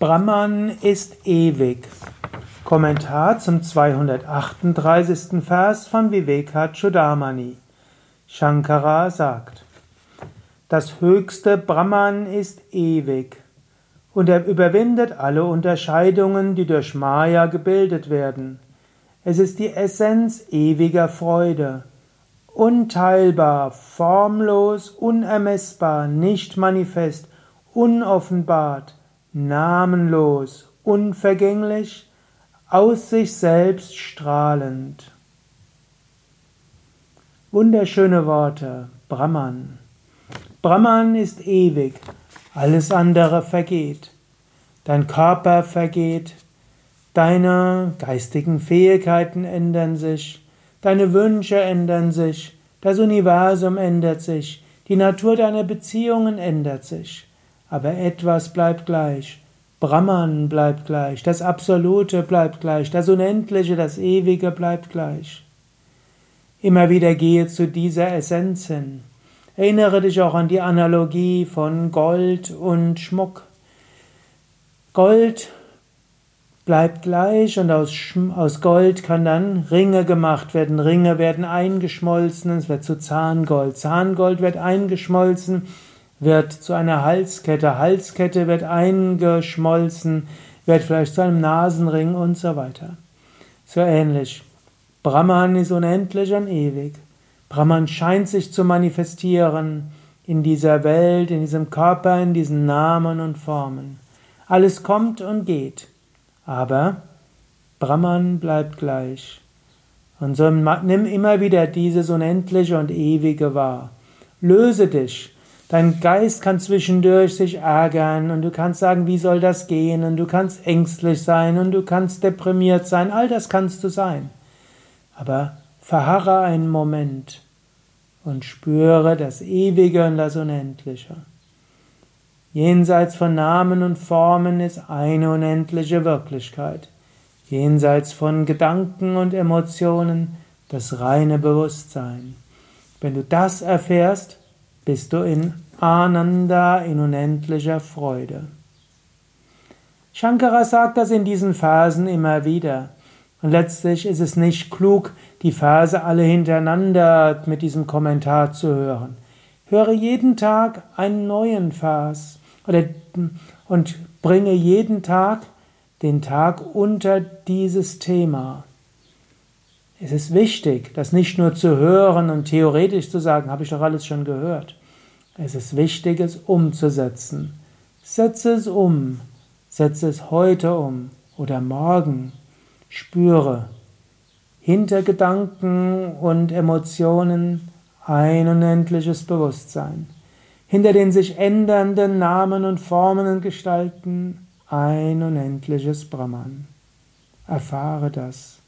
Brahman ist ewig. Kommentar zum 238. Vers von Vivekachudamani. Shankara sagt, das höchste Brahman ist ewig und er überwindet alle Unterscheidungen, die durch Maya gebildet werden. Es ist die Essenz ewiger Freude, unteilbar, formlos, unermessbar, nicht manifest, unoffenbart, namenlos, unvergänglich, aus sich selbst strahlend. Wunderschöne Worte, Brahman. Brahman ist ewig, alles andere vergeht. Dein Körper vergeht, deine geistigen Fähigkeiten ändern sich, deine Wünsche ändern sich, das Universum ändert sich, die Natur deiner Beziehungen ändert sich. Aber etwas bleibt gleich. Brahman bleibt gleich, das Absolute bleibt gleich, das Unendliche, das Ewige bleibt gleich. Immer wieder gehe zu dieser Essenz hin. Erinnere dich auch an die Analogie von Gold und Schmuck. Gold bleibt gleich und aus, aus Gold kann dann Ringe gemacht werden. Ringe werden eingeschmolzen, es wird zu Zahngold. Zahngold wird eingeschmolzen wird zu einer Halskette, Halskette wird eingeschmolzen, wird vielleicht zu einem Nasenring und so weiter. So ähnlich. Brahman ist unendlich und ewig. Brahman scheint sich zu manifestieren in dieser Welt, in diesem Körper, in diesen Namen und Formen. Alles kommt und geht, aber Brahman bleibt gleich. Und so nimm immer wieder dieses Unendliche und Ewige wahr. Löse dich Dein Geist kann zwischendurch sich ärgern und du kannst sagen, wie soll das gehen und du kannst ängstlich sein und du kannst deprimiert sein, all das kannst du sein. Aber verharre einen Moment und spüre das Ewige und das Unendliche. Jenseits von Namen und Formen ist eine unendliche Wirklichkeit. Jenseits von Gedanken und Emotionen das reine Bewusstsein. Wenn du das erfährst, bist du in Ananda, in unendlicher Freude. Shankara sagt das in diesen Phasen immer wieder. Und letztlich ist es nicht klug, die Verse alle hintereinander mit diesem Kommentar zu hören. Höre jeden Tag einen neuen Vers und bringe jeden Tag den Tag unter dieses Thema. Es ist wichtig, das nicht nur zu hören und theoretisch zu sagen, habe ich doch alles schon gehört. Es ist wichtig, es umzusetzen. Setze es um. Setze es heute um oder morgen. Spüre hinter Gedanken und Emotionen ein unendliches Bewusstsein. Hinter den sich ändernden Namen und Formen und Gestalten ein unendliches Brahman. Erfahre das.